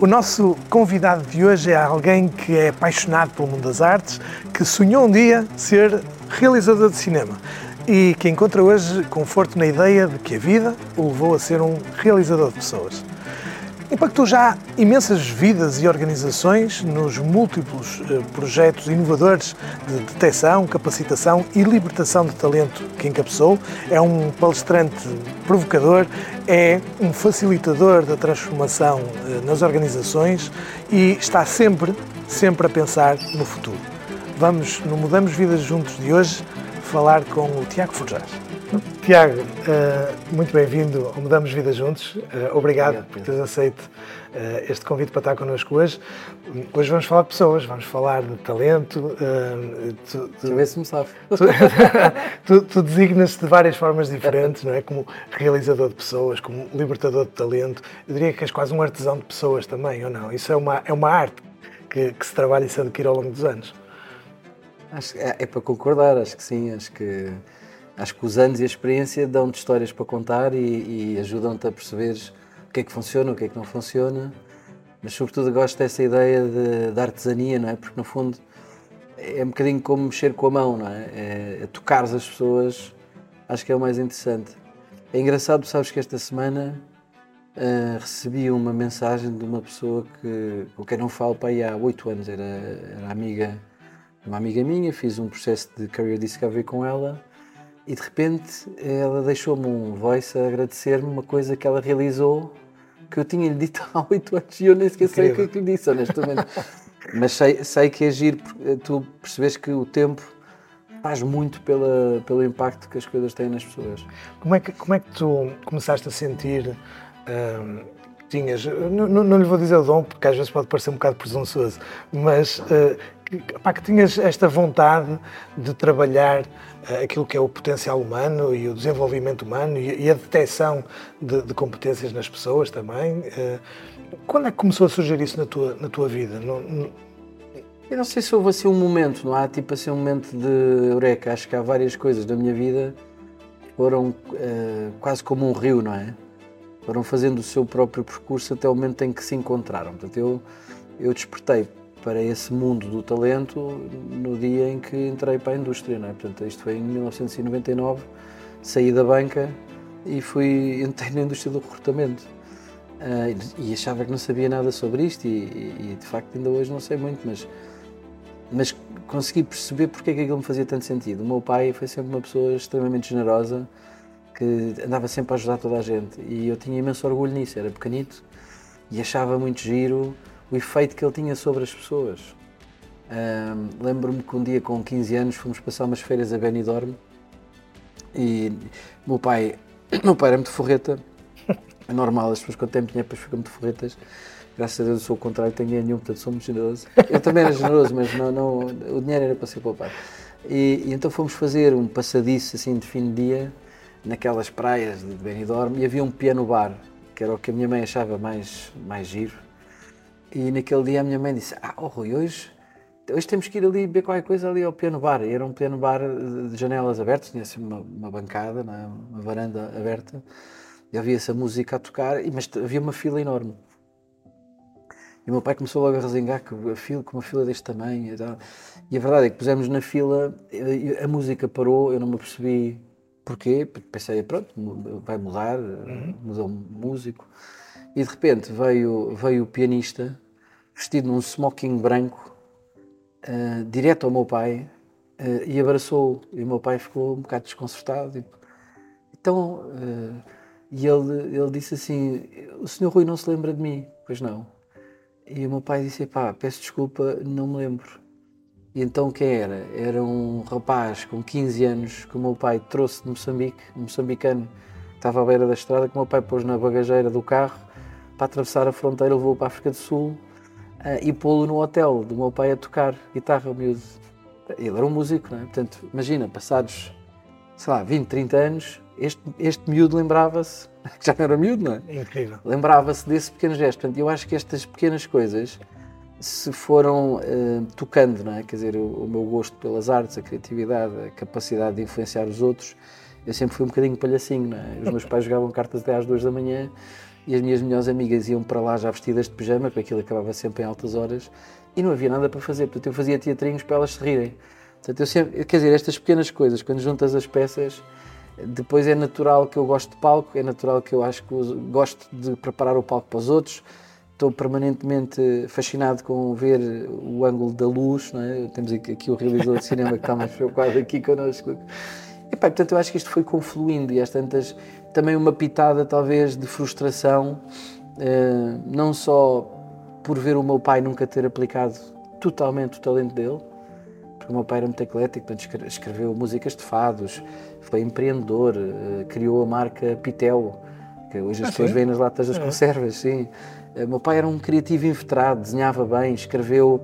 O nosso convidado de hoje é alguém que é apaixonado pelo mundo das artes, que sonhou um dia ser realizador de cinema e que encontra hoje conforto na ideia de que a vida o levou a ser um realizador de pessoas. Impactou já imensas vidas e organizações nos múltiplos eh, projetos inovadores de detecção, capacitação e libertação de talento que encabeçou. É um palestrante provocador, é um facilitador da transformação eh, nas organizações e está sempre, sempre a pensar no futuro. Vamos no Mudamos Vidas Juntos de hoje falar com o Tiago Forjás. Tiago, uh, muito bem-vindo ao Mudamos Vida Juntos. Uh, obrigado, obrigado por teres aceito uh, este convite para estar connosco hoje. Hoje vamos falar de pessoas, vamos falar de talento. Tu, tu, Deixa ver se me sabe. Tu, tu, tu designas-te de várias formas diferentes, não é? Como realizador de pessoas, como libertador de talento. Eu diria que és quase um artesão de pessoas também, ou não? Isso é uma, é uma arte que, que se trabalha e se adquire ao longo dos anos. Acho, é, é para concordar, acho que sim, acho que acho que os anos e a experiência dão-te histórias para contar e, e ajudam-te a perceber o que é que funciona, o que é que não funciona. Mas, sobretudo, gosto dessa ideia de, de artesania, não é? Porque, no fundo, é um bocadinho como mexer com a mão, não é? É, é tocar as pessoas, acho que é o mais interessante. É engraçado, sabes que esta semana uh, recebi uma mensagem de uma pessoa que, com quem não falo para há oito anos, era, era amiga, uma amiga minha, fiz um processo de career discovery com ela e de repente ela deixou-me um voice a agradecer-me uma coisa que ela realizou que eu tinha-lhe dito há oito anos e eu nem sequer sei o que é que lhe disse, honestamente. Mas sei, sei que agir, é tu percebes que o tempo faz muito pela, pelo impacto que as coisas têm nas pessoas. Como é que, como é que tu começaste a sentir hum, tinhas, não, não, lhe vou dizer o dom, porque às vezes pode parecer um bocado presunçoso, mas uh, que, pá, que tinhas esta vontade de trabalhar aquilo que é o potencial humano e o desenvolvimento humano e, a detecção de, de, competências nas pessoas também. Uh, quando é que começou a surgir isso na tua, na tua vida? Não, não... Eu não sei se houve assim um momento, não há tipo assim um momento de eureka. Acho que há várias coisas da minha vida que foram uh, quase como um rio, não é? Foram fazendo o seu próprio percurso até o momento em que se encontraram. Portanto, eu, eu despertei para esse mundo do talento no dia em que entrei para a indústria. Não é? Portanto, isto foi em 1999, saí da banca e fui entrei na indústria do recrutamento. Uh, e achava que não sabia nada sobre isto e, e, de facto ainda hoje não sei muito, mas, mas consegui perceber porque é que aquilo me fazia tanto sentido. O meu pai foi sempre uma pessoa extremamente generosa, que andava sempre a ajudar toda a gente e eu tinha imenso orgulho nisso, era pequenito e achava muito giro o efeito que ele tinha sobre as pessoas. Lembro-me que um dia com 15 anos fomos passar umas feiras a Benidorm e meu pai, meu pai era muito forreta, é normal, as pessoas quando têm dinheiro depois ficam muito forretas. Graças a Deus eu sou o contrário, tenho dinheiro nenhum, portanto sou muito generoso. Eu também era generoso, mas não, não, o dinheiro era para ser poupado. E, e então fomos fazer um passadiço assim de fim de dia naquelas praias de Benidorm e havia um piano bar, que era o que a minha mãe achava mais, mais giro e naquele dia a minha mãe disse: Ah, oh, Rui, hoje, hoje temos que ir ali beber qualquer coisa ali ao piano bar. E era um piano bar de janelas abertas, tinha assim uma, uma bancada, é? uma varanda aberta, e havia essa música a tocar, mas havia uma fila enorme. E o meu pai começou logo a resingar que a fila, com uma fila deste tamanho e tal. E a verdade é que pusemos na fila, a música parou, eu não me percebi porquê, pensei, pronto, vai mudar, uhum. mudou o músico. E de repente veio, veio o pianista, vestido num smoking branco, uh, direto ao meu pai, uh, e abraçou-o. E o meu pai ficou um bocado desconcertado. Tipo, então, uh, e ele, ele disse assim: O senhor Rui não se lembra de mim? Pois não. E o meu pai disse: Pá, peço desculpa, não me lembro. E então quem era? Era um rapaz com 15 anos que o meu pai trouxe de Moçambique, um moçambicano, estava à beira da estrada, que o meu pai pôs na bagageira do carro para atravessar a fronteira, levou para a África do Sul uh, e pô-lo no hotel do meu pai a tocar guitarra, o miúdo. Ele era um músico, não é? Portanto, imagina, passados, sei lá, 20, 30 anos, este, este miúdo lembrava-se, que já não era miúdo, não é? é incrível. Lembrava-se desse pequeno gesto. Portanto, eu acho que estas pequenas coisas se foram uh, tocando, não é? Quer dizer, o, o, meu gosto pelas artes, a criatividade, a capacidade de influenciar os outros, eu sempre fui um bocadinho palhacinho, não é? Os meus pais jogavam cartas até às duas da manhã e as minhas melhores amigas iam para lá já vestidas de pijama, porque aquilo acabava sempre em altas horas, e não havia nada para fazer, portanto eu fazia teatrinhos para elas se rirem. Portanto, eu sempre, quer dizer, estas pequenas coisas, quando juntas as peças, depois é natural que eu gosto de palco, é natural que eu acho que gosto de preparar o palco para os outros, estou permanentemente fascinado com ver o ângulo da luz, é? temos aqui o realizador de cinema que está mais preocupado aqui connosco. E, pá, portanto, eu acho que isto foi confluindo e às tantas também uma pitada talvez de frustração, eh, não só por ver o meu pai nunca ter aplicado totalmente o talento dele, porque o meu pai era muito eclético, portanto, escreveu músicas de fados, foi empreendedor, eh, criou a marca Pitel, que hoje as ah, pessoas veem nas latas das é. conservas, sim. O meu pai era um criativo inveterado, desenhava bem, escreveu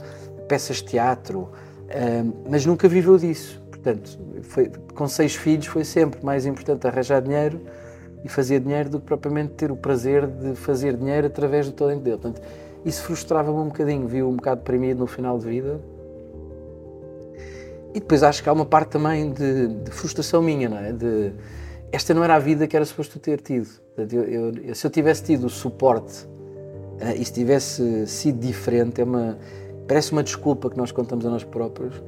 peças de teatro, eh, mas nunca viveu disso. Portanto, foi, com seis filhos foi sempre mais importante arranjar dinheiro e fazer dinheiro do que propriamente ter o prazer de fazer dinheiro através do talento dele. Portanto, isso frustrava-me um bocadinho, viu um bocado deprimido no final de vida. E depois acho que há uma parte também de, de frustração minha, não é? De, esta não era a vida que era suposto ter tido. Eu, eu, se eu tivesse tido o suporte uh, e se tivesse sido diferente, é uma, parece uma desculpa que nós contamos a nós próprios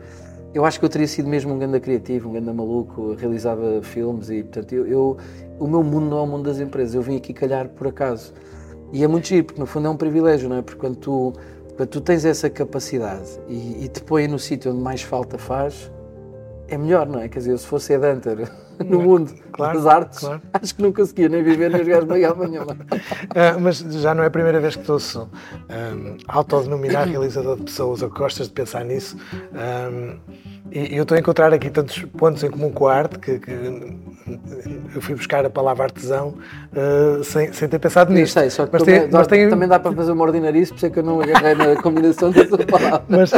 eu acho que eu teria sido mesmo um grande criativo, um grande maluco, realizava filmes e, portanto, eu, eu, o meu mundo não é o mundo das empresas, eu vim aqui calhar por acaso. E é muito giro, porque no fundo é um privilégio, não é? Porque quando tu, quando tu tens essa capacidade e, e te põe no sítio onde mais falta faz, é melhor, não é? Quer dizer, se fosse Ed Hunter no mundo claro, das artes, claro. acho que não conseguia nem viver nem jogar bem amanhã. Uh, mas já não é a primeira vez que estou um, ah, autodenominar realizador de pessoas ou que gostas de pensar nisso. Um, e eu estou a encontrar aqui tantos pontos em comum com a arte que, que eu fui buscar a palavra artesão uh, sem, sem ter pensado nisto. Sei, só que mas também, tem, dá, tem... também dá para fazer uma ordinarice, por isso é que eu não agarrei na combinação dessa palavra. Mas...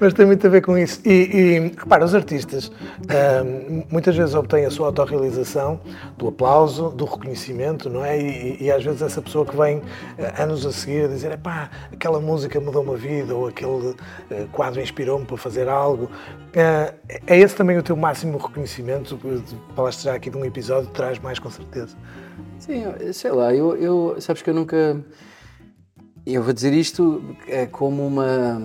mas tem muito a ver com isso. E, e repara, os artistas uh, muitas vezes obtêm a sua autorrealização do aplauso, do reconhecimento, não é? E, e às vezes essa pessoa que vem uh, anos a seguir a dizer pá, aquela música mudou uma vida ou aquele uh, quadro inspirou-me para fazer algo. é esse também o teu máximo reconhecimento? Falaste já aqui de um episódio, traz mais com certeza. Sim, sei lá, eu, eu sabes que eu nunca. Eu vou dizer isto é como uma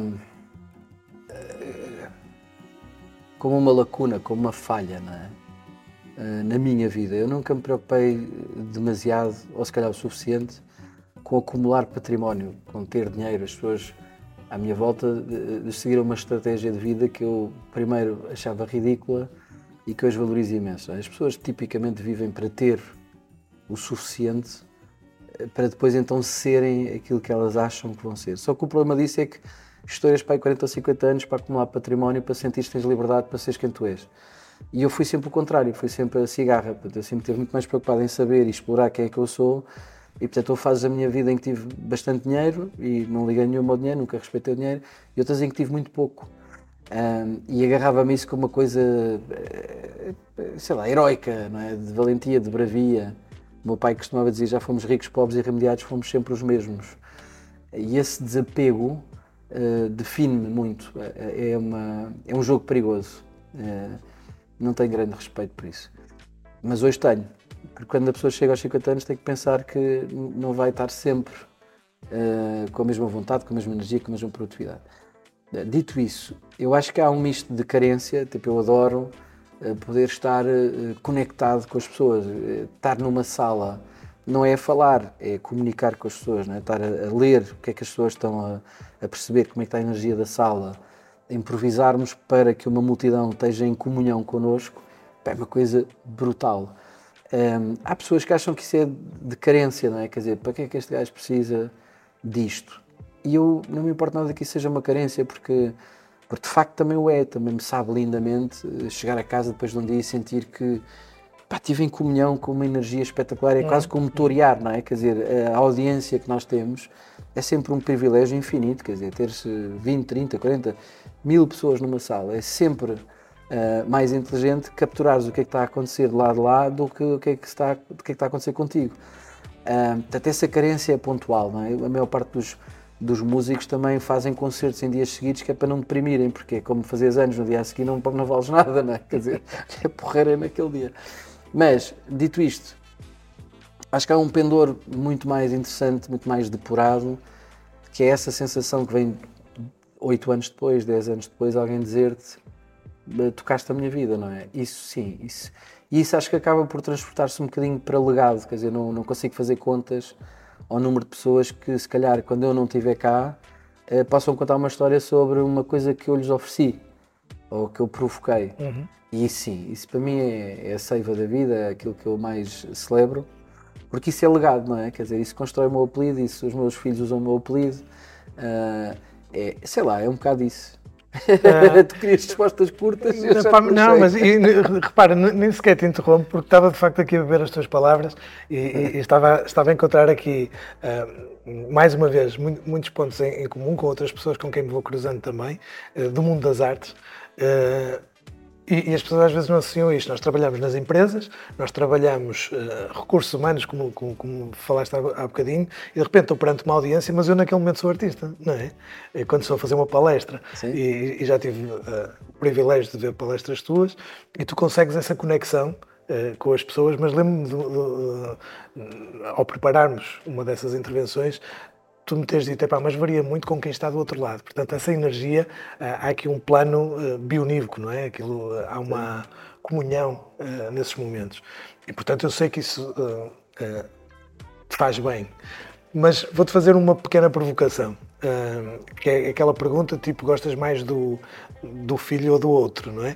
como uma lacuna, como uma falha é? Eh, na minha vida. Eu nunca me preocupei demasiado, ou se calhar o suficiente, com acumular património, com ter dinheiro. As pessoas à minha volta seguiram uma estratégia de vida que eu primeiro achava ridícula e que hoje valorizo imenso. As pessoas tipicamente vivem para ter o suficiente eh, para depois então serem aquilo que elas acham que vão ser. Só que o problema disso é que histórias para aí 40 ou 50 anos para acumular património, para sentir que tens liberdade para seres quem tu és. E eu fui sempre o contrário, fui sempre a cigarra. Portanto, eu sempre estive muito mais preocupado em saber e explorar quem é que eu sou. E portanto, houve fases da minha vida em que tive bastante dinheiro e não liguei nenhum ao dinheiro, nunca respeitei o dinheiro, e outras em que tive muito pouco. Um, e agarrava-me isso como uma coisa, eh, sei lá, heroica, não é? de valentia, de bravia. O meu pai costumava dizer: já fomos ricos, pobres e remediados, fomos sempre os mesmos. E esse desapego uh, define-me muito. É, é, uma, é um jogo perigoso. Uh, não tenho grande respeito por isso. Mas hoje tenho. Porque quando a pessoa chega aos 50 anos tem que pensar que não vai estar sempre uh, com a mesma vontade, com a mesma energia, com a mesma produtividade. Dito isso, eu acho que há um misto de carência, tipo, eu adoro poder estar conectado com as pessoas, estar numa sala não é falar, é comunicar com as pessoas, não é? estar a, a ler o que é que as pessoas estão a, a, perceber, como é que está a energia da sala, improvisarmos para que uma multidão esteja em comunhão connosco, é uma coisa brutal. Um, há pessoas que acham que isso é de carência, não é? Quer dizer, para que é que este gajo precisa disto? E eu não me importa nada que isso seja uma carência, porque, porque de facto também o é, também me sabe lindamente eh, chegar a casa depois de um dia e sentir que pá, estive em comunhão com uma energia espetacular, é, é quase como motoriar, não é? Quer dizer, a audiência que nós temos é sempre um privilégio infinito, quer dizer, ter-se 20, 30, 40 mil pessoas numa sala é sempre uh, mais inteligente capturares o que é que está a acontecer de lado a lado do que o que é que está, o que é que está a acontecer contigo. Uh, portanto, essa carência é pontual, não é? A maior parte dos, dos músicos também fazem concertos em dias seguidos que é para não deprimirem, porque é como fazer anos no dia a seguir não, não vales nada, não é? Quer dizer, é porreira naquele dia. Mas, dito isto, acho que há um pendor muito mais interessante, muito mais depurado, que é essa sensação que vem oito anos depois, dez anos depois, alguém dizer-te tocaste a minha vida, não é? Isso sim, isso. E isso acho que acaba por transportar-se um bocadinho para legado, quer dizer, não, não consigo fazer contas ao número de pessoas que, se calhar, quando eu não estiver cá, eh, possam contar uma história sobre uma coisa que eu lhes ofereci ou que eu provoquei. Uhum. E sim, isso para mim é, é, a seiva da vida, é aquilo que eu mais celebro, porque isso é legado, não é? Quer dizer, isso constrói o meu apelido, isso os meus filhos usam o meu apelido, uh, é, sei lá, é um bocado isso. Uh, tu querias respostas curtas? Não, não mas e, repara, nem sequer te interrompo, porque estava de facto aqui a beber as tuas palavras e, e, e estava, estava a encontrar aqui, uh, mais uma vez, muitos pontos em, em, comum com outras pessoas com quem me vou cruzando também, uh, do mundo das artes. E, e, as pessoas às vezes não associam isto. Nós trabalhamos nas empresas, nós trabalhamos uh, recursos humanos, como, como, como falaste há, há bocadinho, e de repente estou perante uma audiência, mas eu naquele momento sou artista, não é? é quando estou a fazer uma palestra, e, e, já tive uh, o privilégio de ver palestras tuas, e tu consegues essa conexão uh, com as pessoas, mas lembro-me, ao prepararmos uma dessas intervenções, tu me teres dito, mas varia muito com quem está do outro lado. Portanto, essa energia, ah, há aqui um plano uh, bionívoco, não é? Aquilo, uh, há uma comunhão nesses momentos. E, portanto, eu sei que isso te faz bem. Mas vou-te fazer uma pequena provocação, que é aquela pergunta, tipo, gostas mais do, do filho ou do outro, não é?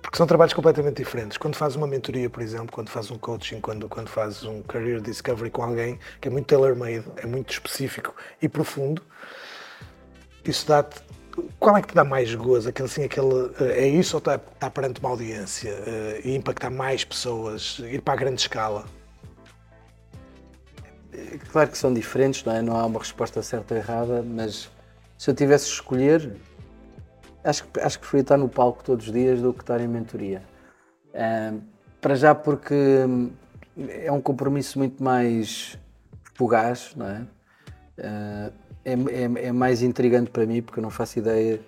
Porque são trabalhos completamente diferentes. Quando fazes uma mentoria, por exemplo, quando fazes um coaching, quando, quando fazes um career discovery com alguém que é muito tailor-made, é muito específico e profundo, isso dá-te. Qual é que te dá mais gozo? Aquele, assim, aquele, eh, é isso ou está, está perante uma audiência uh, e impactar mais pessoas, ir para a grande escala? Claro que são diferentes, não é? Não há uma resposta certa ou errada, mas se eu tivesse de escolher, acho, acho que preferia estar no palco todos os dias do que estar em mentoria. Uh, para já porque hum, é um compromisso muito mais fugaz, não é? Uh, é, é, é, mais intrigante para mim porque eu não faço ideia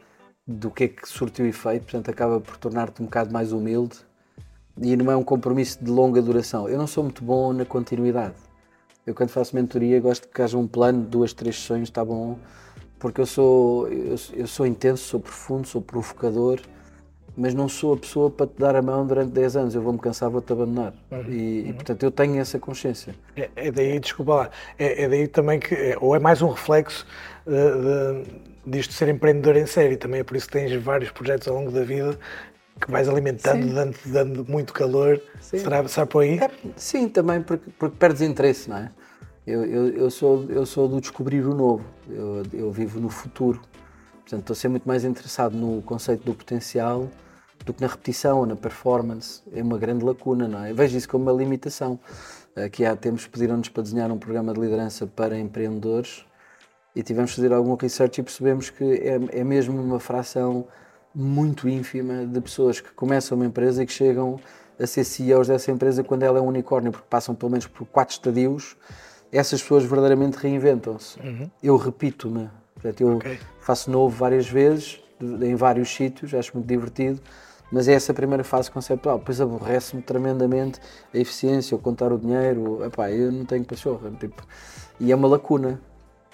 do que é que surtiu efeito, portanto acaba por tornar-te um bocado mais humilde e não é um compromisso de longa duração. Eu não sou muito bom na continuidade. Eu quando faço mentoria gosto que haja um plano, duas, três sessões, está bom, porque eu sou, eu, eu, sou intenso, sou profundo, sou provocador, mas não sou a pessoa para te dar a mão durante 10 anos. Eu vou-me cansar, vou-te abandonar. Uhum. E, uhum. e, portanto, eu tenho essa consciência. É, é daí, desculpa lá, é, é, daí também que, é, ou é mais um reflexo de, de, disto ser empreendedor em série. Também é por isso que tens vários projetos ao longo da vida que vais alimentando, dando, dando, muito calor. Sim. Será, será por aí? É, sim, também porque, porque perdes interesse, não é? Eu, eu, eu, sou, eu sou do descobrir o novo, eu, eu vivo no futuro. Portanto, estou ser muito mais interessado no conceito do potencial do que na repetição ou na performance. É uma grande lacuna, não é? Eu vejo isso como uma limitação. Aqui há tempos pediram-nos para desenhar um programa de liderança para empreendedores e tivemos de fazer algum research e percebemos que é, é mesmo uma fração muito ínfima de pessoas que começam uma empresa e que chegam a ser CEOs dessa empresa quando ela é um unicórnio, porque passam pelo menos por quatro estadios essas pessoas verdadeiramente reinventam-se. Uhum. Eu repito-me, eu okay. faço novo várias vezes, em vários sítios, acho muito divertido, mas é essa primeira fase conceptual. Depois aborrece-me tremendamente a eficiência, o contar o dinheiro, epá, eu não tenho pachorra, tipo, e é uma lacuna.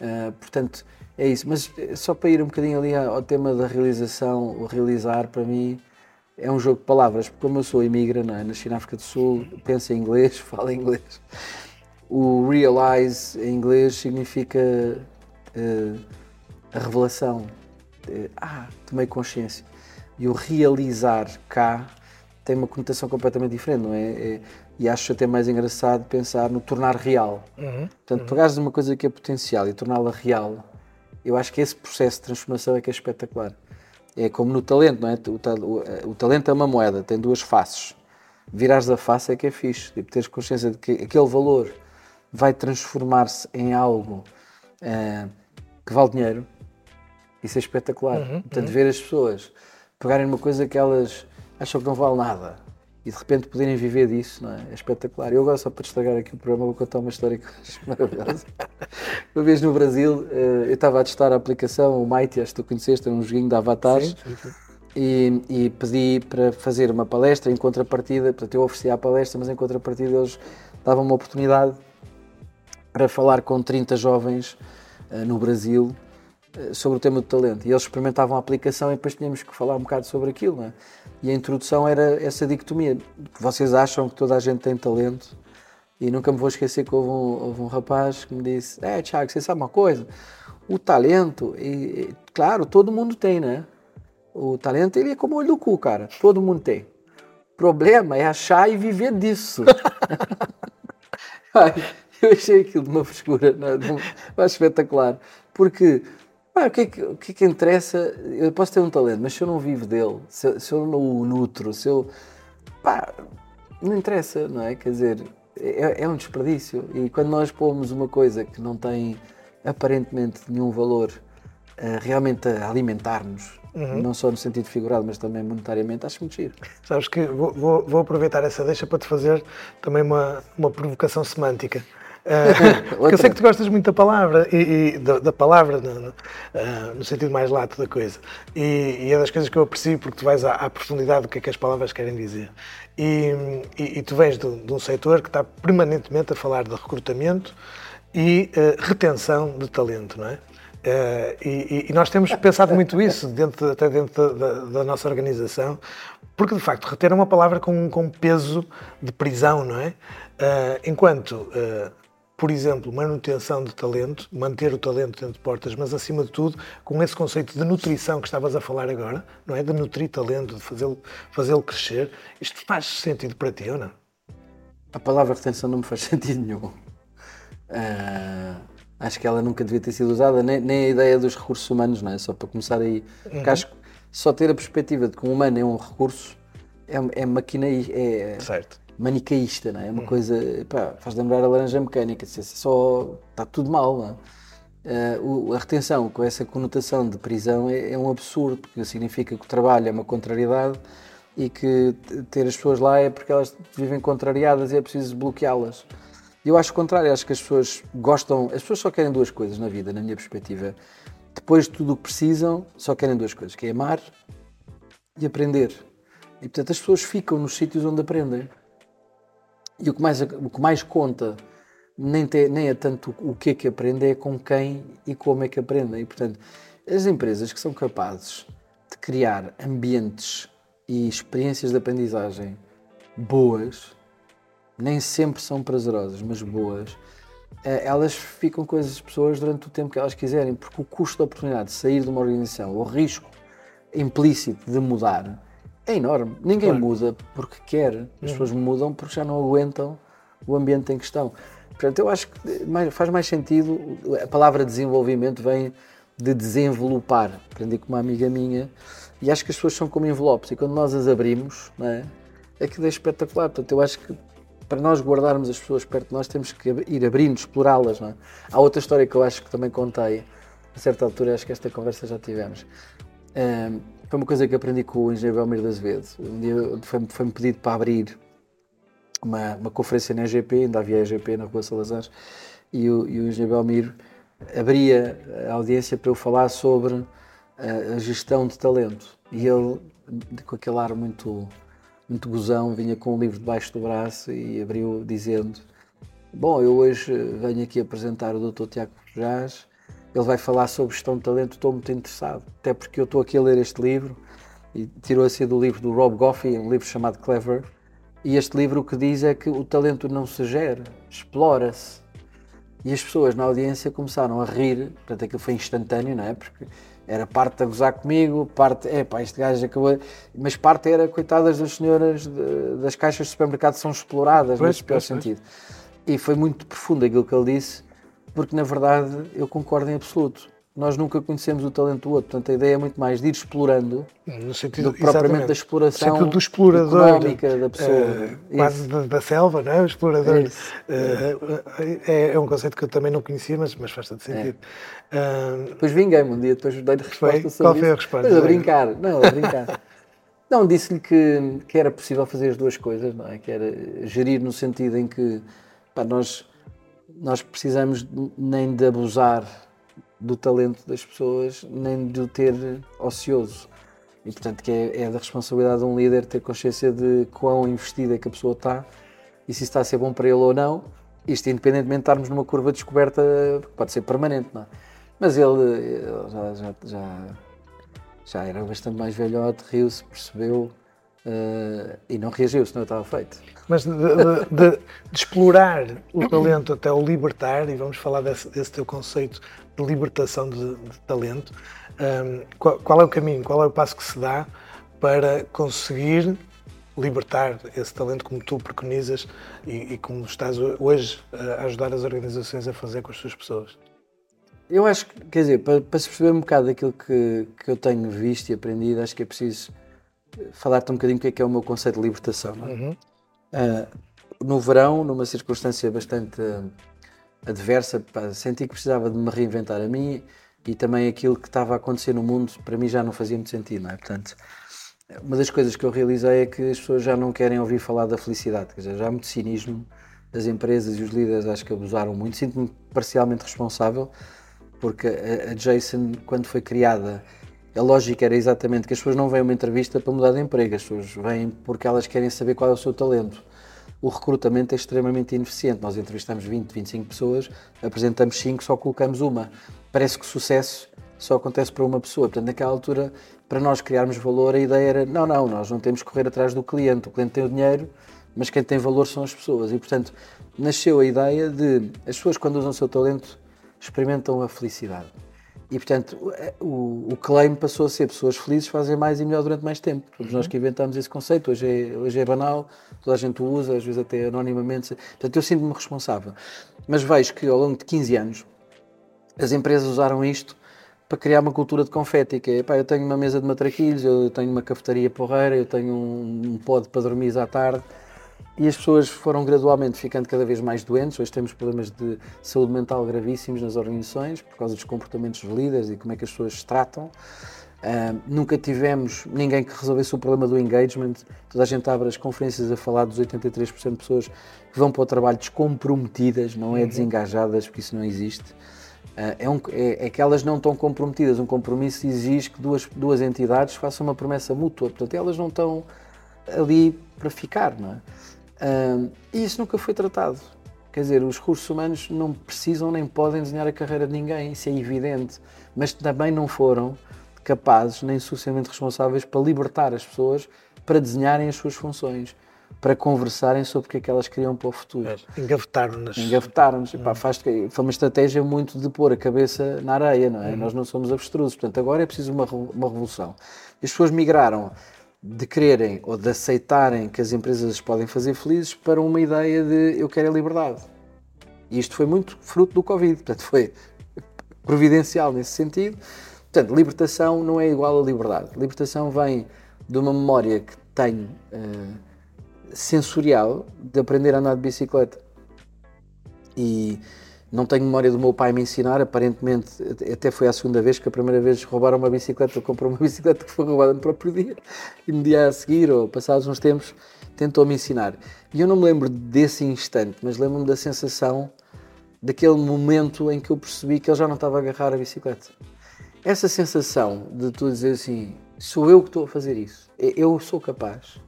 Uh, portanto, é isso. Mas eh, só para ir um bocadinho ali ao tema da realização, o realizar, para mim, é um jogo de palavras, porque como eu sou imigra, não é? nasci na África do Sul, penso em inglês, falo inglês, o realize em inglês significa uh, a revelação. Uh, ah, tomei consciência. E o realizar cá tem uma conotação completamente diferente, não é? é e acho até mais engraçado pensar no tornar real. Uhum, Portanto, uhum. pegares uma coisa que é potencial e torná-la real, eu acho que esse processo de transformação é que é espetacular. É como no talento, não é? O, o, o talento é uma moeda, tem duas faces. Virares a face é que é fixe. Tipo, teres consciência de que aquele valor vai transformar-se em algo uh, que vale dinheiro, isso é espetacular. Uhum, Portanto, uhum. ver as pessoas pegarem uma coisa que elas acham que não vale nada e de repente poderem viver disso, não é? é espetacular. Eu agora, só para estragar aqui o programa, vou contar uma história que acho maravilhosa. uma vez no Brasil, uh, eu estava a testar a aplicação, o Mighty, acho que tu conheceste, era um joguinho de avatares. Sim, sim. e, e, pedi para fazer uma palestra em contrapartida, portanto eu oferecia a palestra, mas em contrapartida eles davam uma oportunidade para falar com 30 jovens uh, no Brasil uh, sobre o tema do talento. E eles experimentavam a aplicação e depois tínhamos que falar um bocado sobre aquilo. É? E a introdução era essa dicotomia. Vocês acham que toda a gente tem talento? E nunca me vou esquecer que houve um, houve um rapaz que me disse: É, Tiago, você sabe uma coisa? O talento, e, e, claro, todo mundo tem, né? O talento ele é como o olho do cu, cara. Todo mundo tem. O problema é achar e viver disso. eu achei aquilo de uma frescura, não, de espetacular. Porque o, que é que, o que é que interessa? Eu posso ter um talento, mas se eu não vivo dele, se, se eu não o nutro, se eu. Pá, não interessa, não é? Quer dizer, é, é um desperdício. E quando nós pomos uma coisa que não tem aparentemente nenhum valor uh, realmente a alimentar-nos, uhum. não só no sentido figurado, mas também monetariamente, acho muito giro. Sabes que vou, vou, vou aproveitar essa deixa para te fazer também uma, uma provocação semântica. Uh, porque eu sei que tu gostas muito da palavra e, e da, da, palavra no, uh, no, sentido mais lato da coisa e, e, é das coisas que eu aprecio porque tu vais à, à profundidade do que é que as palavras querem dizer e, e tu vens de, de, um setor que está permanentemente a falar de recrutamento e uh, retenção de talento, não é? E, e, nós temos pensado muito isso dentro, até dentro da, da, nossa organização, porque de facto reter é uma palavra com, com peso de prisão, não é? enquanto por exemplo, manutenção de talento, manter o talento dentro de portas, mas acima de tudo, com esse conceito de nutrição que estavas a falar agora, não é? De nutrir talento, de fazê-lo fazê crescer. Isto faz sentido para ti ou não? A palavra retenção não me faz sentido nenhum. Uh, acho que ela nunca devia ter sido usada, nem, nem, a ideia dos recursos humanos, não é? Só para começar aí. Uhum. Porque acho que só ter a perspectiva de que um humano é um recurso é, é maquina. É, certo manicaísta, não é? É uma hum. coisa, pá, faz lembrar a laranja mecânica, só está tudo mal, não é? Uh, a retenção com essa conotação de prisão é, é, um absurdo, porque significa que o trabalho é uma contrariedade e que ter as pessoas lá é porque elas vivem contrariadas e é preciso bloqueá-las. Eu acho o contrário, acho que as pessoas gostam, as pessoas só querem duas coisas na vida, na minha perspectiva. Depois de tudo o que precisam, só querem duas coisas, que é amar e aprender. E portanto as pessoas ficam nos sítios onde aprendem. E o que mais, o que mais conta nem, te, nem é tanto o que é que aprende, é com quem e como é que aprende. E, portanto, as empresas que são capazes de criar ambientes e experiências de aprendizagem boas, nem sempre são prazerosas, mas boas, eh, elas ficam com as pessoas durante o tempo que elas quiserem, porque o custo da oportunidade de sair de uma organização, o risco implícito de mudar, é enorme. Ninguém claro. muda porque quer. As uhum. pessoas mudam porque já não aguentam o ambiente em questão. Portanto, eu acho que faz mais sentido. A palavra desenvolvimento vem de desenvolupar. Aprendi com uma amiga minha e acho que as pessoas são como envelopes e quando nós as abrimos, não é? Aquilo é espetacular. Portanto, eu acho que para nós guardarmos as pessoas perto de nós temos que ir abrindo, explorá-las. É? Há outra história que eu acho que também contei, a certa altura, acho que esta conversa já tivemos. Um, foi uma coisa que aprendi com o engenheiro Belmiro Vezes. Um dia foi-me foi pedido para abrir uma, uma conferência na EGP, ainda havia EGP na Rua Salazar, e o, e o engenheiro Belmiro abria a audiência para eu falar sobre a, a, gestão de talento. E ele, com aquele ar muito, muito gozão, vinha com um livro debaixo do braço e abriu dizendo: Bom, eu hoje venho aqui apresentar o Dr. Tiago Jás ele vai falar sobre gestão de talento, estou muito interessado, até porque eu estou aqui a ler este livro e tirou assim do livro do Rob Goffey, um livro chamado Clever, e este livro o que diz é que o talento não se gera, explora-se. E as pessoas na audiência começaram a rir, portanto aquilo foi instantâneo, não é? Porque era parte a gozar comigo, parte, é pá, este gajo acabou. Mas parte era, coitadas das senhoras de, das caixas de supermercado são exploradas, pois, nesse pior pois, sentido. Pois. E foi muito profundo aquilo que ele disse, porque na verdade eu concordo em absoluto. Nós nunca conhecemos o talento do outro, portanto a ideia é muito mais de ir explorando no sentido, do que propriamente da exploração no do explorador, económica da pessoa. Uh, quase da, da, selva, não é? O explorador. Uh, é, é, um conceito que eu também não conhecia, mas, mas faz todo sentido. É. Uh, depois vinguei-me um dia, depois dei-lhe resposta foi? sobre Qual foi a resposta? Mas a brincar, não, a brincar. não, disse-lhe que, que era possível fazer as duas coisas, não é? Que era gerir no sentido em que pá, nós nós precisamos nem de abusar do talento das pessoas, nem de o ter ocioso. E portanto que é, é da responsabilidade de um líder ter consciência de quão investida que a pessoa está e se está a ser bom para ele ou não. Isto independentemente de estarmos numa curva de descoberta pode ser permanente, não é? Mas ele, ele já, já, já, já, era bastante mais velhote, riu-se, percebeu uh, e não reagiu, senão estava feito. Mas de, de, de, de, explorar o talento até o libertar, e vamos falar desse, desse teu conceito de libertação de, talento, um, qual, qual é o caminho, qual é o passo que se dá para conseguir libertar esse talento como tu preconizas e, e, como estás hoje a ajudar as organizações a fazer com as suas pessoas? Eu acho que, quer dizer, para, para se perceber um bocado daquilo que, que eu tenho visto e aprendido, acho que é preciso falar-te um bocadinho o que é, que é o meu conceito de libertação. É? Uhum. Uh, no verão, numa circunstância bastante adversa, pá, senti que precisava de me reinventar a mim e também aquilo que estava a acontecer no mundo, para mim já não fazia muito sentido, não é? Portanto, uma das coisas que eu realizei é que as pessoas já não querem ouvir falar da felicidade, quer dizer, já há muito cinismo, as empresas e os líderes acho que abusaram muito, sinto-me parcialmente responsável, porque a Jason, quando foi criada, a lógica era exatamente que as pessoas não vêm a uma entrevista para mudar de emprego, as pessoas vêm porque elas querem saber qual é o seu talento. O recrutamento é extremamente ineficiente. Nós entrevistamos 20, 25 pessoas, apresentamos 5, só colocamos uma. Parece que sucesso só acontece para uma pessoa. Portanto, naquela altura, para nós criarmos valor, a ideia era: não, não, nós não temos que correr atrás do cliente. O cliente tem o dinheiro, mas quem tem valor são as pessoas. E, portanto, nasceu a ideia de as pessoas, quando usam o seu talento, experimentam a felicidade. E, portanto, o, o claim passou a ser pessoas felizes fazem mais e melhor durante mais tempo. Fomos nós que inventamos esse conceito. Hoje é, hoje é banal, toda a gente o usa, às vezes até anonimamente. Portanto, eu sinto-me responsável. Mas vejo que ao longo de 15 anos as empresas usaram isto para criar uma cultura de confete, que é, pá, eu tenho uma mesa de matraquilhos, eu tenho uma cafetaria porreira, eu tenho um, um pod para dormir à tarde, e as pessoas foram gradualmente ficando cada vez mais doentes. Hoje temos problemas de saúde mental gravíssimos nas organizações por causa dos comportamentos dos líderes e como é que as pessoas se tratam. Uh, nunca tivemos ninguém que resolvesse o problema do engagement. Toda a gente abre as conferências a falar dos 83% de pessoas que vão para o trabalho descomprometidas, não é uhum. desengajadas, porque isso não existe. Uh, é, um, é, é, que elas não estão comprometidas. Um compromisso exige que duas, duas entidades façam uma promessa mútua. Portanto, elas não estão ali para ficar, não é? E isso nunca foi tratado. Quer dizer, os recursos humanos não precisam nem podem desenhar a carreira de ninguém, isso é evidente. Mas também não foram capazes nem suficientemente responsáveis para libertar as pessoas para desenharem as suas funções, para conversarem sobre o que é que elas queriam para o futuro. É, Engavetaram-nas. Engavetaram-nos. Hum. Foi uma estratégia muito de pôr a cabeça na areia, não é? Hum. Nós não somos abstrusos. Portanto, agora é preciso uma, uma revolução. As pessoas migraram de quererem ou de aceitarem que as empresas podem fazer felizes para uma ideia de eu quero a liberdade. E isto foi muito fruto do Covid, portanto foi providencial nesse sentido. Portanto, libertação não é igual a liberdade. Libertação vem de uma memória que tenho uh, sensorial de aprender a andar de bicicleta. E não tenho memória do meu pai me ensinar, aparentemente até foi a segunda vez que a primeira vez roubaram uma bicicleta, comprou uma bicicleta que foi roubada no próprio dia e no dia a seguir ou passados uns tempos tentou-me ensinar. E eu não me lembro desse instante, mas lembro-me da sensação daquele momento em que eu percebi que ele já não estava a agarrar a bicicleta. Essa sensação de tu dizer assim, sou eu que estou a fazer isso, eu sou capaz.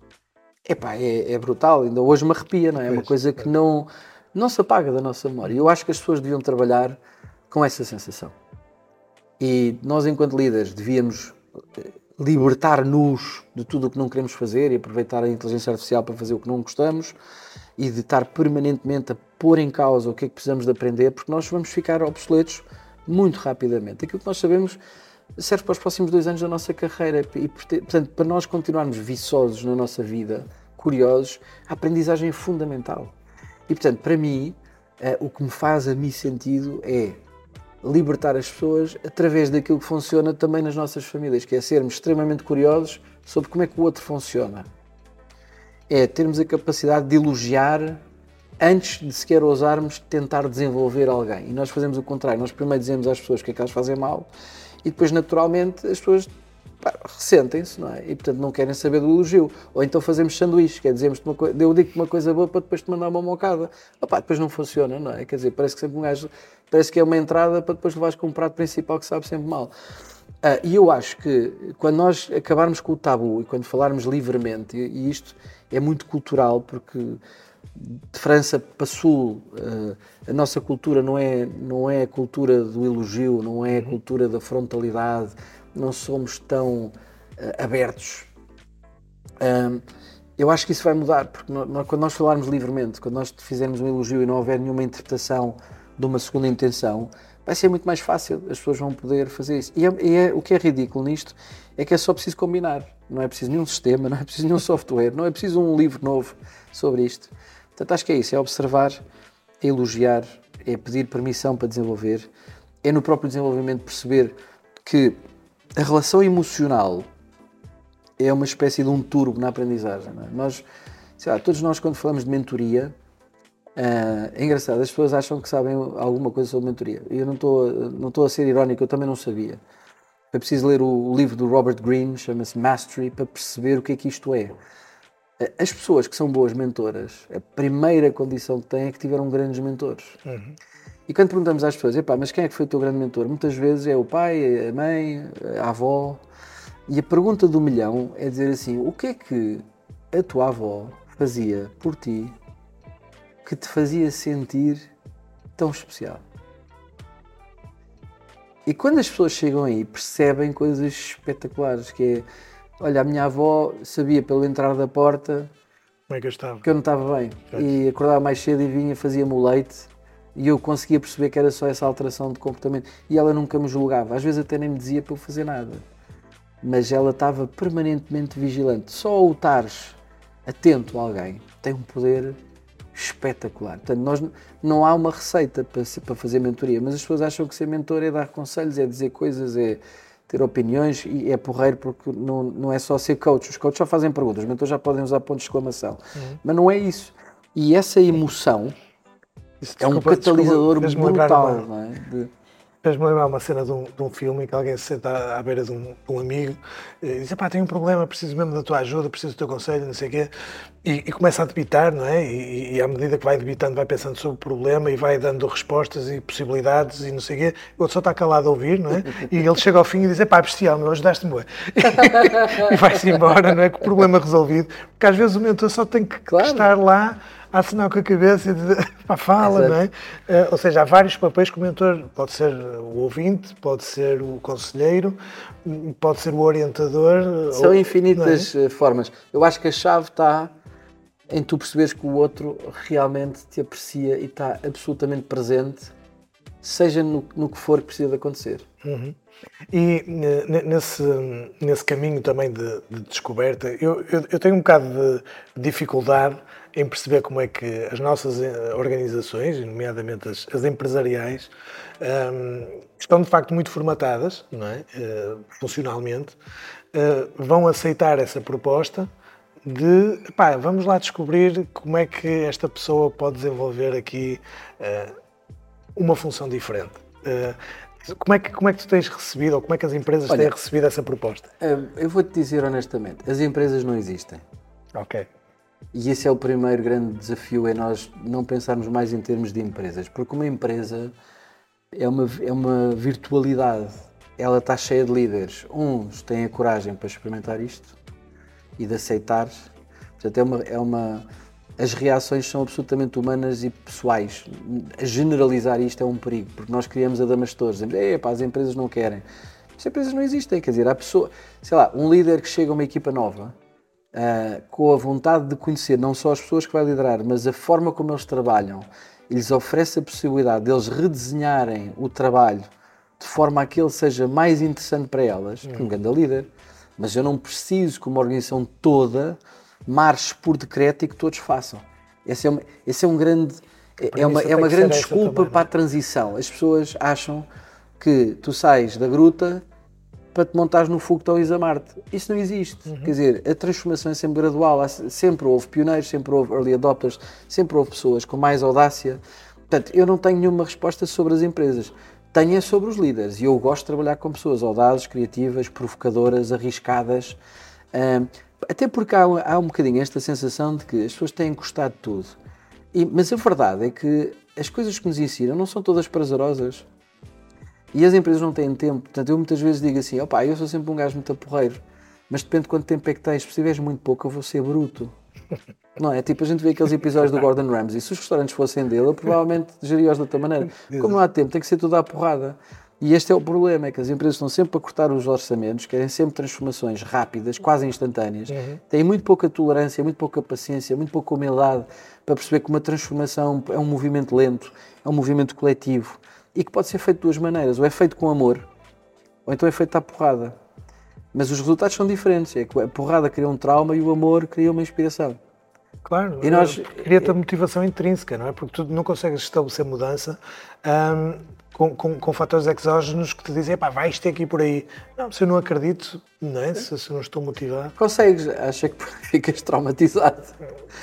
Epá, é, é brutal, ainda hoje me arrepia, não é? É uma coisa que não não se apaga da nossa memória. Eu acho que as pessoas deviam trabalhar com essa sensação. E nós, enquanto líderes, devíamos eh, libertar-nos de tudo o que não queremos fazer e aproveitar a inteligência artificial para fazer o que não gostamos e de estar permanentemente a pôr em causa o que é que precisamos de aprender, porque nós vamos ficar obsoletos muito rapidamente. Aquilo que nós sabemos serve para os próximos dois anos da nossa carreira e, portanto, para nós continuarmos viçosos na nossa vida, curiosos, a aprendizagem é fundamental. E portanto, para mim, uh, o que me faz a mim sentido é libertar as pessoas através daquilo que funciona também nas nossas famílias, que é sermos extremamente curiosos sobre como é que o outro funciona. É termos a capacidade de elogiar antes de sequer ousarmos tentar desenvolver alguém. E nós fazemos o contrário. Nós primeiro dizemos às pessoas o que é que elas fazem mal e depois, naturalmente, as pessoas ressentem-se, não é? E portanto não querem saber do elogio. Ou então fazemos sanduíches, quer dizer, eu digo-te uma coisa boa para depois te mandar uma mocada. Opá, depois não funciona, não é? Quer dizer, parece que sempre um gajo, parece que é uma entrada para depois levares com um prato principal que sabe sempre mal. Ah, e eu acho que quando nós acabarmos com o tabu e quando falarmos livremente, e, e isto é muito cultural, porque de França para Sul, uh, a nossa cultura não é, não é a cultura do elogio, não é a cultura da frontalidade, não somos tão uh, abertos. Um, eu acho que isso vai mudar, porque quando nós falarmos livremente, quando nós fizermos um elogio e não houver nenhuma interpretação de uma segunda intenção, vai ser muito mais fácil, as pessoas vão poder fazer isso. E, é, e é, o que é ridículo nisto é que é só preciso combinar, não é preciso nenhum sistema, não é preciso nenhum software, não é preciso um livro novo sobre isto. Portanto, acho que é isso, é observar, é elogiar, é pedir permissão para desenvolver, é no próprio desenvolvimento perceber que a relação emocional é uma espécie de um turbo na aprendizagem. É? Nós, lá, todos nós quando falamos de mentoria, uh, é engraçado, as pessoas acham que sabem alguma coisa sobre mentoria. Eu não estou não estou a ser irónico, eu também não sabia. Foi preciso ler o livro do Robert Greene, chama-se Mastery, para perceber o que é que isto é. As pessoas que são boas mentoras, a primeira condição que têm é que tiveram grandes mentores. Uhum. E quando perguntamos às pessoas, mas quem é que foi o teu grande mentor? Muitas vezes é o pai, a mãe, a avó. E a pergunta do milhão é dizer assim: o que é que a tua avó fazia por ti que te fazia sentir tão especial? E quando as pessoas chegam aí, percebem coisas espetaculares, que é Olha, a minha avó sabia pelo entrar da porta Como é que, eu estava? que eu não estava bem. E acordava mais cedo e vinha, fazia-me o leite e eu conseguia perceber que era só essa alteração de comportamento. E ela nunca me julgava, às vezes até nem me dizia para eu fazer nada. Mas ela estava permanentemente vigilante. Só o estares atento a alguém tem um poder espetacular. Portanto, nós, não há uma receita para, para fazer mentoria, mas as pessoas acham que ser mentor é dar conselhos, é dizer coisas, é ter opiniões e é porreiro porque não, não é só ser coach. Os coaches só fazem perguntas, os mentores já podem usar pontos de exclamação. Uhum. Mas não é isso. E essa emoção é um catalisador brutal, não é? De... Fez-me lembrar uma cena de um, de um, filme em que alguém se senta à beira de um, de um amigo e diz: pá, tenho um problema, preciso mesmo da tua ajuda, preciso do teu conselho, não sei o quê. E, e, começa a debitar, não é? E, e, à medida que vai debitando, vai pensando sobre o problema e vai dando respostas e possibilidades e não sei o quê. O outro só está calado a ouvir, não é? E ele chega ao fim e diz: pá, bestial, meu, ajudaste-me e vai-se embora, não é? Com o problema resolvido. Porque às vezes o mentor só tem que claro. estar lá assinar com a cabeça e dizer, pá, fala, Exato. não é? Uh, ou seja, há vários papéis que o mentor pode ser o ouvinte, pode ser o conselheiro, pode ser o orientador. São ou, infinitas é? Eh, formas. Eu acho que a chave está em tu perceberes que o outro realmente te aprecia e está absolutamente presente, seja no, no que for que precisa de acontecer. Uhum. E nesse, nesse caminho também de, de descoberta, eu, eu, eu, tenho um bocado de dificuldade em perceber como é que as nossas eh, organizações, nomeadamente as, as empresariais, um, estão de facto muito formatadas, não é? Uh, funcionalmente, uh, vão aceitar essa proposta de, pá, vamos lá descobrir como é que esta pessoa pode desenvolver aqui uh, uma função diferente. Como é, que, como é que tu tens recebido, ou como é que as empresas Olha, têm recebido essa proposta? Eu vou-te dizer honestamente, as empresas não existem. Ok. E esse é o primeiro grande desafio, é nós não pensarmos mais em termos de empresas, porque uma empresa é uma, é uma virtualidade, ela está cheia de líderes. Uns têm a coragem para experimentar isto e de aceitar, portanto é uma, é uma as reações são absolutamente humanas e pessoais. Generalizar isto é um perigo, porque nós criamos adamastores, dizemos, Epá, as empresas não querem. As empresas não existem, quer dizer, há pessoa, sei lá, um líder que chega a uma equipa nova, uh, com a vontade de conhecer não só as pessoas que vai liderar, mas a forma como eles trabalham, lhes oferece a possibilidade de eles redesenharem o trabalho de forma a que ele seja mais interessante para elas, hum. um grande líder. Mas eu não preciso que uma organização toda marche por decreto e que todos façam. Esse é, uma, esse é um grande. É uma, é uma grande desculpa para a transição. As pessoas acham que tu sais da gruta para te montares no fogo de a Marte. Isso não existe. Uhum. Quer dizer, a transformação é sempre gradual. Sempre houve pioneiros, sempre houve early adopters, sempre houve pessoas com mais audácia. Portanto, eu não tenho nenhuma resposta sobre as empresas. Tenho é sobre os líderes. E eu gosto de trabalhar com pessoas audazes, criativas, provocadoras, arriscadas. até porque há, há, um bocadinho esta sensação de que as pessoas têm gostado de tudo. E, mas a verdade é que as coisas que nos ensinam não são todas prazerosas. E as empresas não têm tempo. Portanto, eu muitas vezes digo assim: opá, eu sou sempre um gajo muito porreiro, mas depende de quanto tempo é que tens. Se tiveres muito pouco, eu vou ser bruto. Não é? Tipo, a gente vê aqueles episódios do Gordon Ramsay. Se os restaurantes fossem dele, eu provavelmente geria-os de outra maneira. Como não há tempo, tem que ser tudo à porrada. E este é o problema, é que as empresas estão sempre a cortar os orçamentos, querem sempre transformações rápidas, quase instantâneas, uhum. têm muito pouca tolerância, muito pouca paciência, muito pouca humildade para perceber que uma transformação é um movimento lento, é um movimento coletivo e que pode ser feito de duas maneiras, ou é feito com amor, ou então é feito à porrada. Mas os resultados são diferentes, é que a porrada cria um trauma e o amor cria uma inspiração. Claro, e nós, cria-te a motivação intrínseca, não é? Porque tu não consegues estabelecer mudança hum, com, com, com, fatores exógenos que te dizem, pá, vais ter que ir por aí. Não, se eu não acredito, não é? Se, se não estou motivado. Consegues, acha que ficas traumatizado.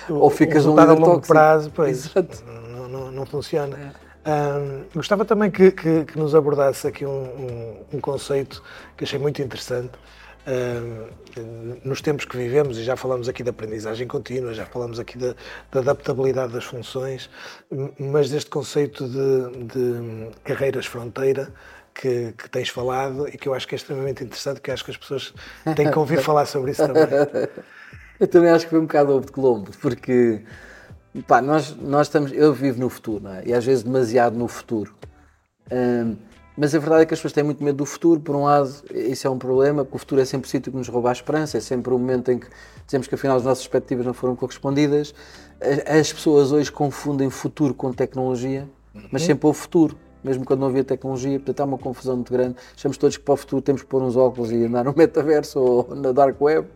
O, Ou ficas um líder a longo tóxico. prazo, pois, Exato. Não, não, não funciona. É. Um, gostava também que, que, que, nos abordasse aqui um, um, um, conceito que achei muito interessante. Nos tempos que vivemos, e já falamos aqui da aprendizagem contínua, já falamos aqui da, da adaptabilidade das funções, mas deste conceito de, de carreiras fronteira, que, que, tens falado e que eu acho que é extremamente interessante, que acho que as pessoas têm que ouvir falar sobre isso também. Eu também acho que foi um bocado ovo de Colombo, porque Pá, nós, nós estamos, eu vivo no futuro, não é? E às vezes demasiado no futuro. Um, mas a verdade é que as pessoas têm muito medo do futuro. Por um lado, isso é um problema, porque o futuro é sempre o sítio que nos rouba a esperança, é sempre o momento em que dizemos que afinal as nossas expectativas não foram correspondidas. As pessoas hoje confundem futuro com tecnologia, mas uhum. sempre o futuro, mesmo quando não havia tecnologia. Portanto, há uma confusão muito grande. Achamos todos que para o futuro temos que pôr uns óculos e andar no metaverso ou na dark web.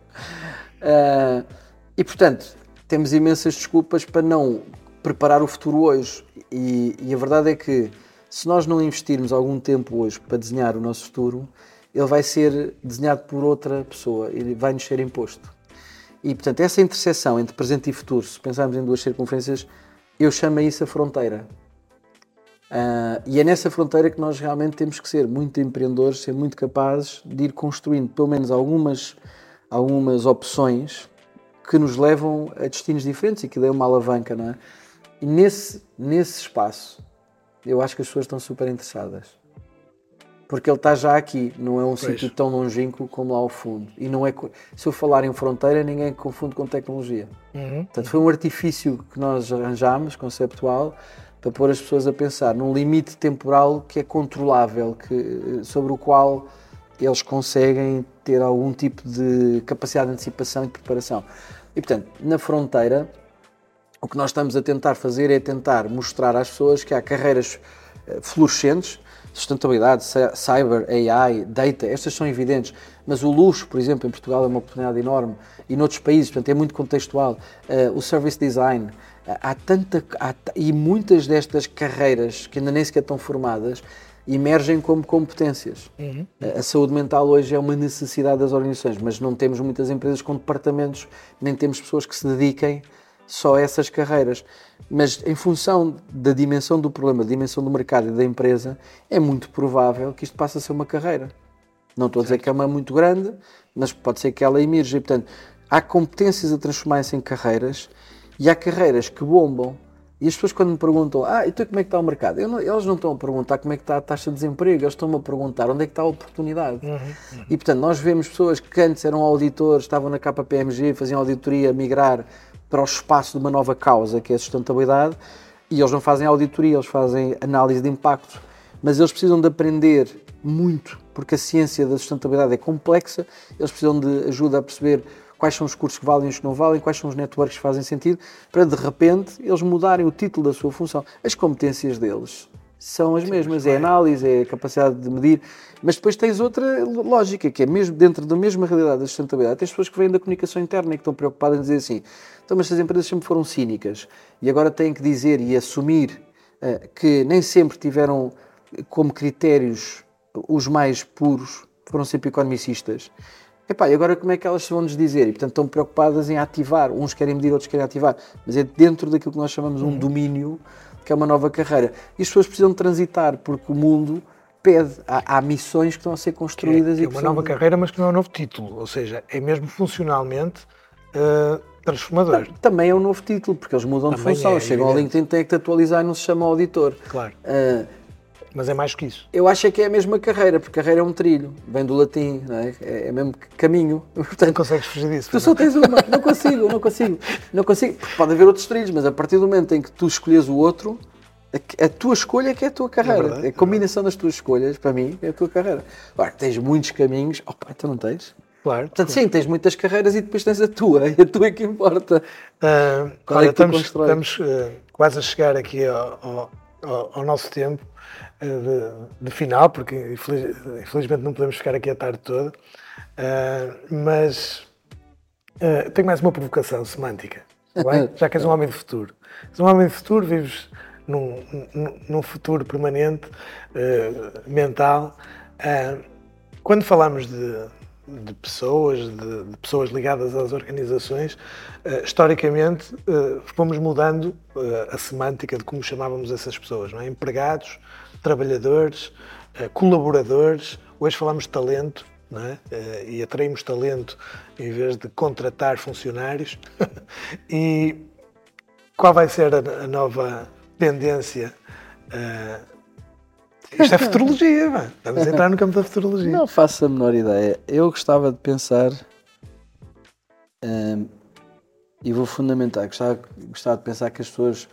Uh, e portanto, temos imensas desculpas para não preparar o futuro hoje. E, e, a verdade é que se nós não investirmos algum tempo hoje para desenhar o nosso futuro, ele vai ser desenhado por outra pessoa e vai nos ser imposto. E portanto, essa interseção entre presente e futuro, se pensarmos em duas circunferências, eu chamo isso a fronteira. Uh, e é nessa fronteira que nós realmente temos que ser muito empreendedores, ser muito capazes de ir construindo pelo menos algumas, algumas opções que nos levam a destinos diferentes e que é uma alavanca, não é? E nesse, nesse espaço, eu acho que as pessoas estão super interessadas. Porque ele está já aqui, não é um sítio tão longínquo como lá ao fundo. E não é. Se eu falar em fronteira, ninguém confunde com tecnologia. Uhum. Portanto, foi um artifício que nós arranjámos, conceptual, para pôr as pessoas a pensar num limite temporal que é controlável, que, sobre o qual eles conseguem ter algum tipo de capacidade de antecipação e preparação. E portanto, na fronteira, o que nós estamos a tentar fazer é tentar mostrar às pessoas que há carreiras eh, fluorescentes, sustentabilidade, cyber, AI, data, estas são evidentes, mas o luxo, por exemplo, em Portugal é uma oportunidade enorme e noutros países, portanto, é muito contextual. Uh, o service design, há tanta. Há, e muitas destas carreiras que ainda nem sequer estão formadas emergem como competências. Uhum. A saúde mental hoje é uma necessidade das organizações, mas não temos muitas empresas com departamentos, nem temos pessoas que se dediquem só a essas carreiras. Mas em função da dimensão do problema, da dimensão do mercado e da empresa, é muito provável que isto passe a ser uma carreira. Não estou a dizer que é uma muito grande, mas pode ser que ela emerja. E, portanto, há competências a transformar-se em carreiras e há carreiras que bombam e as pessoas quando me perguntam, ah, então como é que está o mercado? Não, eles não estão a perguntar como é que está a taxa de desemprego, eles estão-me a perguntar onde é que está a oportunidade. Uhum, uhum. E portanto, nós vemos pessoas que antes eram auditores, estavam na KPMG, faziam auditoria, migrar para o espaço de uma nova causa, que é a sustentabilidade, e eles não fazem auditoria, eles fazem análise de impacto. Mas eles precisam de aprender muito, porque a ciência da sustentabilidade é complexa, eles precisam de ajuda a perceber quais são os cursos que valem e os que não valem, quais são os networks que fazem sentido, para de repente eles mudarem o título da sua função. As competências deles são as Sim, mesmas, é análise, é capacidade de medir, mas depois tens outra lógica, que é mesmo dentro da mesma realidade da sustentabilidade, tens pessoas que vêm da comunicação interna e que estão preocupadas em dizer assim, então mas as empresas sempre foram cínicas e agora têm que dizer e assumir uh, que nem sempre tiveram como critérios os mais puros, foram sempre economicistas. Epá, e agora como é que elas vão nos dizer? E portanto estão preocupadas em ativar, uns querem medir, outros querem ativar, mas é dentro daquilo que nós chamamos um uhum. domínio, que é uma nova carreira. E as pessoas precisam transitar, porque o mundo pede, há, há missões que estão a ser construídas. Que é, e é uma nova carreira, mas que não é um novo título, ou seja, é mesmo funcionalmente uh, transformador. Também é um novo título, porque eles mudam Também de função, é, chegam ao LinkedIn, têm que te atualizar e não se chama auditor. Claro. Uh, Mas é mais que isso. Eu acho é que é a mesma carreira, porque carreira é um trilho, vem do latim, não é? É é mesmo caminho. Portanto, Não consegues fugir disso. Tu pois só não? tens uma, não consigo, não consigo, não consigo. Pode haver outros trilhos, mas a partir do momento em que tu escolhes o outro, a, a tua escolha é que é a tua carreira. verdade, a combinação das tuas escolhas, para mim, é a tua carreira. Agora, tens muitos caminhos, opa, então não tens. Claro. Portanto, sim, tens muitas carreiras e depois tens a tua, e a tua é que importa. Ah, Qual olha, é que estamos, estamos ah, quase a chegar aqui ao, ao- ao- ao nosso tempo ah, de, de final, porque infeliz- infelizmente não podemos ficar aqui a tarde toda. Ah, mas ah, tenho mais uma provocação semântica. bem? Já que és um homem de futuro. És um homem de futuro, vives num, num- num futuro permanente, mental. Quando falamos de, de pessoas, de, de pessoas ligadas às organizações, eh, historicamente eh, fomos mudando eh, a semântica de como chamávamos essas pessoas, é? Empregados, trabalhadores, colaboradores. Hoje falamos de talento, é? E atraímos talento em vez de contratar funcionários. e qual vai ser a, a nova tendência? eh, isto é futurologia, mano. Vamos entrar no campo da futurologia. Não faço a menor ideia. Eu gostava de pensar, hum, e vou fundamentar, gostava, gostava de pensar que as pessoas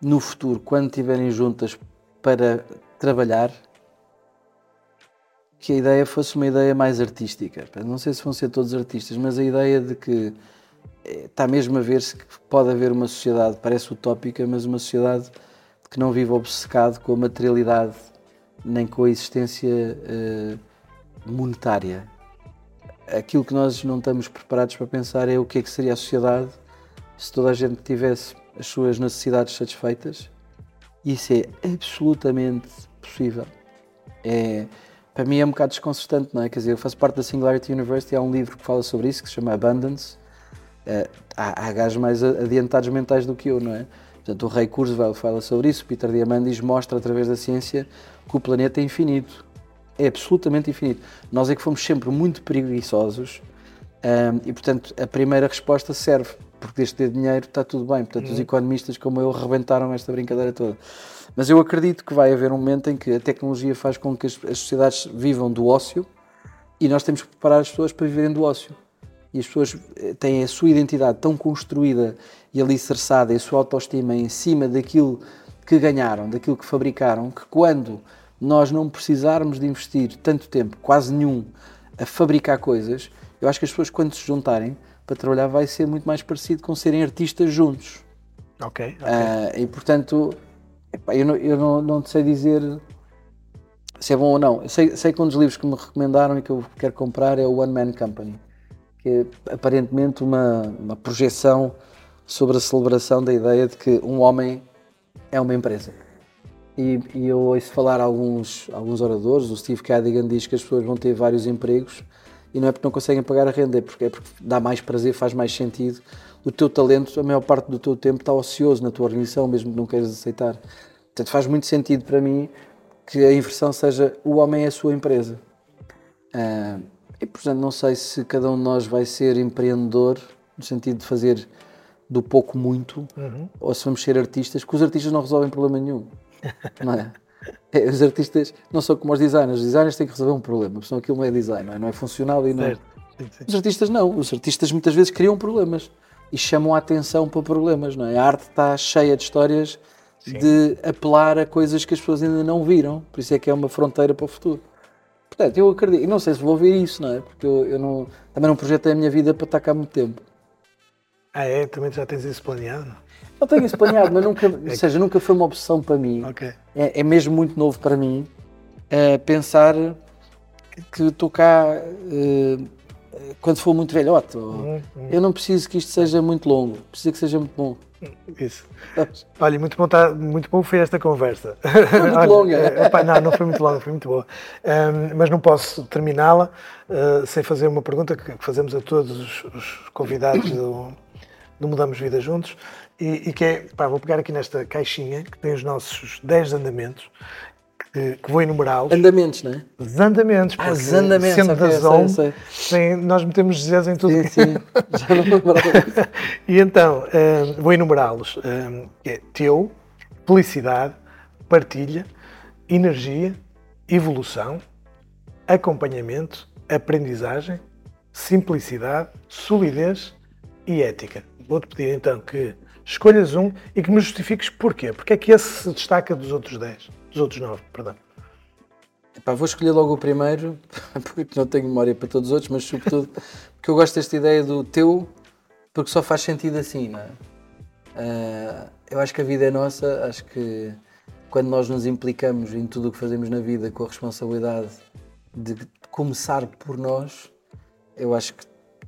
no futuro, quando estiverem juntas para trabalhar, que a ideia fosse uma ideia mais artística. Não sei se vão ser todos artistas, mas a ideia de que eh, está mesmo a ver-se que pode haver uma sociedade, parece utópica, mas uma sociedade que não vive obcecado com a materialidade nem com a existência eh, monetária. Aquilo que nós não estamos preparados para pensar é o que é que seria a sociedade se toda a gente tivesse as suas necessidades satisfeitas. Isso é absolutamente possível. É, para mim é um bocado desconcertante, não é? Quer dizer, eu faço parte da Singularity University, há um livro que fala sobre isso, que se chama Abundance. Eh, há, há gajos mais adiantados mentais do que eu, não é? Portanto, o Ray Kurzweil fala sobre isso, Peter Diamandis mostra através da ciência que o planeta é infinito. É absolutamente infinito. Nós é que fomos sempre muito preguiçosos ahm, e, portanto, a primeira resposta serve, porque desde ter dinheiro está tudo bem. Portanto, os economistas como eu rebentaram esta brincadeira toda. Mas eu acredito que vai haver um momento em que a tecnologia faz com que as, as sociedades vivam do ócio e nós temos que preparar as pessoas para viverem do ócio. E as pessoas eh, têm a sua identidade tão construída e alicerçada e a sua autoestima em cima daquilo que ganharam, daquilo que fabricaram, que quando nós não precisarmos de investir tanto tempo, quase nenhum, a fabricar coisas, eu acho que as pessoas quando se juntarem para trabalhar vai ser muito mais parecido com serem artistas juntos. Ok, ok. Ah, e portanto, epá, eu, não, eu não, não sei dizer se é bom ou não. Sei, sei que um dos livros que me recomendaram e que eu quero comprar é o One Man Company, que é aparentemente uma, uma projeção sobre a celebração da ideia de que um homem é uma empresa. E, e eu ouço falar alguns, alguns oradores, o Steve Cadigan diz que as pessoas vão ter vários empregos e não é porque não conseguem pagar a renda, é porque, é porque dá mais prazer, faz mais sentido. O teu talento, a maior parte do teu tempo está ocioso na tua organização, mesmo que não queiras aceitar. Portanto, faz muito sentido para mim que a inversão seja o homem é a sua empresa. Ah, e, portanto, não sei se cada um de nós vai ser empreendedor, no sentido de fazer do pouco muito, ou se vamos ser artistas, porque os artistas não resolvem problema nenhum. Não é? É, Os artistas não são como os designers. Os designers têm que resolver um problema, senão aquilo não é design, não é, não é funcional e não. Certo. Sim, sim. Os artistas não. Os artistas muitas vezes criam problemas e chamam a atenção para problemas, não é? A arte está cheia de histórias de apelar a coisas que as pessoas ainda não viram. Por isso é que é uma fronteira para o futuro. Portanto, eu acredito, e não sei se vou ver isso, não é? Porque eu, eu não, também não projetei a minha vida para estar cá há muito tempo. Ah, é? Também já tens isso planeado? Não tenho isso planeado, mas nunca, ou seja, nunca foi uma opção para mim. Ok. É, é mesmo muito novo para mim eh, pensar que estou cá eh, quando for muito velhote. ou- Uhum, Eu não preciso que isto seja muito longo, preciso que seja muito bom. Isso. Olha, muito bom, tá, muito bom foi esta conversa. muito Olha, longa. eh, epá, não, não foi muito longa, foi muito boa. Ahm, mas não posso terminá-la eh, sem fazer uma pergunta que, que fazemos a todos os, os convidados do, do Mudamos Vida Juntos e, e que é, pá, vou pegar aqui nesta caixinha que tem os nossos 10 andamentos que, que vou enumerá-los. Andamentos, não é? Os andamentos, Ah, os andamentos, sendo ok, da sei, Zone, sei. tem- nós metemos Zés em tudo Sim, que sim. Já não lembrava e então, hum, vou enumerá-los. Hum, que é teu, felicidade, partilha, energia, evolução, acompanhamento, aprendizagem, simplicidade, solidez e ética. Vou-te pedir então que escolhas um e que me justifiques porquê. Porque é que esse se destaca dos outros 10, dos outros 9, perdão. Epá, vou escolher logo o primeiro, porque não tenho memória para todos os outros, mas sobretudo porque eu gosto desta ideia do teu, porque só faz sentido assim, não é? Uh, eu acho que a vida é nossa, acho que quando nós nos implicamos em tudo o que fazemos na vida com a responsabilidade de começar por nós, eu acho que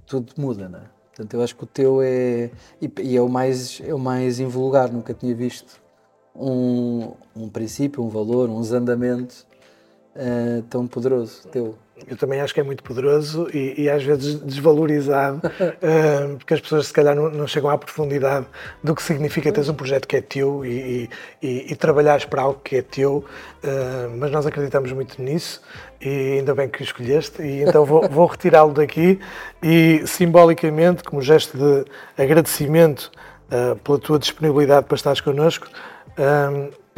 tudo muda, não é? Portanto, eu acho que o teu é. E, é, o mais, é o mais invulgar, nunca tinha visto um, um princípio, um valor, um andamento uh, tão poderoso teu. Eu também acho que é muito poderoso e, e às vezes desvalorizado, uh, porque as pessoas se calhar não, não, chegam à profundidade do que significa teres um projeto que é teu e, e, e trabalhares para algo que é teu, uh, mas nós acreditamos muito nisso e ainda bem que o escolheste e então vou, vou retirá-lo daqui e simbolicamente, como gesto de agradecimento uh, pela tua disponibilidade para estares connosco,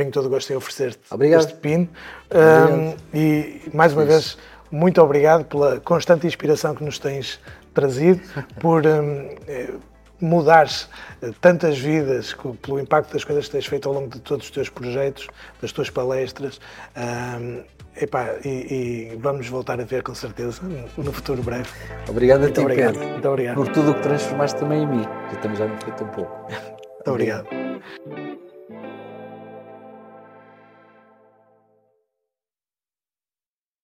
tenho todo o gosto em oferecer-te este pin. Um, e mais uma Isso. vez, muito obrigado pela constante inspiração que nos tens trazido, por um, eh, mudares eh, tantas vidas pelo impacto das coisas que tens feito ao longo de todos os teus projetos, das tuas palestras. Um, epá, e, e, vamos voltar a ver com certeza no futuro breve. Obrigado a ti, obrigado. Pedro. Muito obrigado. Por tudo o que transformaste também em mim, que estamos já feito um pouco. Muito obrigado. obrigado.